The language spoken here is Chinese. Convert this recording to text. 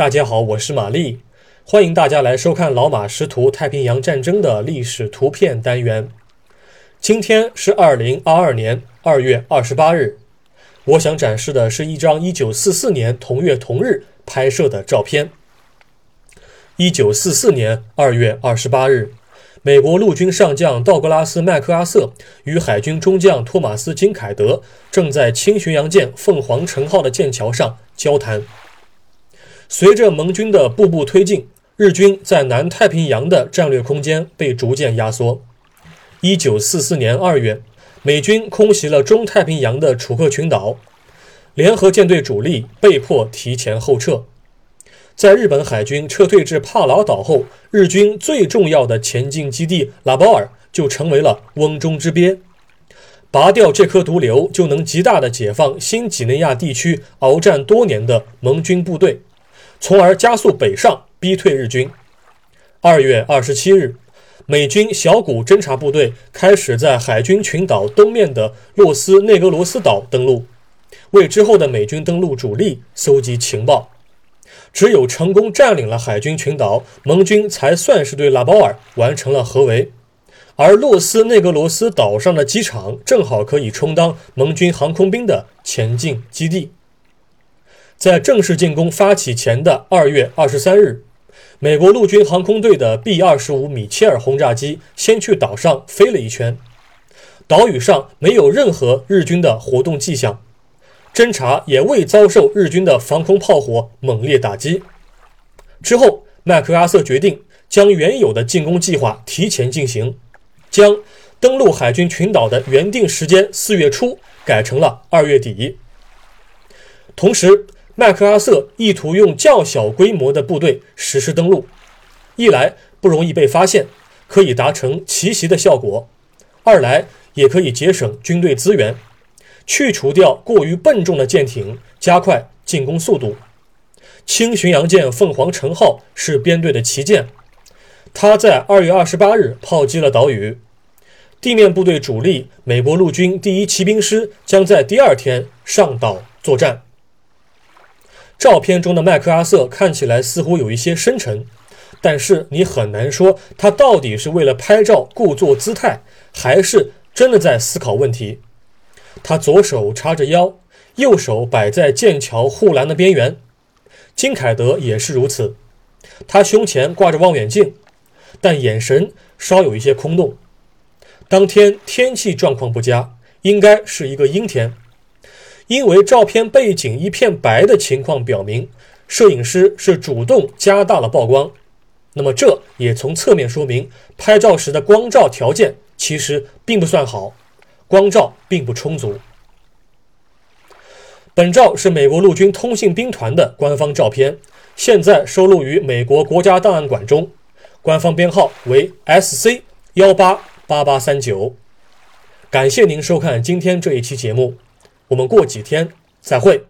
大家好，我是玛丽，欢迎大家来收看老马识图太平洋战争的历史图片单元。今天是二零二二年二月二十八日，我想展示的是一张一九四四年同月同日拍摄的照片。一九四四年二月二十八日，美国陆军上将道格拉斯·麦克阿瑟与海军中将托马斯·金凯德正在轻巡洋舰“凤凰城号”的舰桥上交谈。随着盟军的步步推进，日军在南太平洋的战略空间被逐渐压缩。一九四四年二月，美军空袭了中太平洋的楚克群岛，联合舰队主力被迫提前后撤。在日本海军撤退至帕劳岛后，日军最重要的前进基地拉包尔就成为了瓮中之鳖。拔掉这颗毒瘤，就能极大的解放新几内亚地区鏖战多年的盟军部队。从而加速北上，逼退日军。二月二十七日，美军小股侦察部队开始在海军群岛东面的洛斯内格罗斯岛登陆，为之后的美军登陆主力搜集情报。只有成功占领了海军群岛，盟军才算是对拉包尔完成了合围。而洛斯内格罗斯岛上的机场正好可以充当盟军航空兵的前进基地。在正式进攻发起前的二月二十三日，美国陆军航空队的 B 二十五米切尔轰炸机先去岛上飞了一圈，岛屿上没有任何日军的活动迹象，侦察也未遭受日军的防空炮火猛烈打击。之后，麦克阿瑟决定将原有的进攻计划提前进行，将登陆海军群岛的原定时间四月初改成了二月底，同时。麦克阿瑟意图用较小规模的部队实施登陆，一来不容易被发现，可以达成奇袭的效果；二来也可以节省军队资源，去除掉过于笨重的舰艇，加快进攻速度。轻巡洋舰“凤凰城号”是编队的旗舰，它在二月二十八日炮击了岛屿。地面部队主力美国陆军第一骑兵师将在第二天上岛作战。照片中的麦克阿瑟看起来似乎有一些深沉，但是你很难说他到底是为了拍照故作姿态，还是真的在思考问题。他左手叉着腰，右手摆在剑桥护栏的边缘。金凯德也是如此，他胸前挂着望远镜，但眼神稍有一些空洞。当天天气状况不佳，应该是一个阴天。因为照片背景一片白的情况表明，摄影师是主动加大了曝光。那么这也从侧面说明，拍照时的光照条件其实并不算好，光照并不充足。本照是美国陆军通信兵团的官方照片，现在收录于美国国家档案馆中，官方编号为 SC 幺八八八三九。感谢您收看今天这一期节目。我们过几天再会。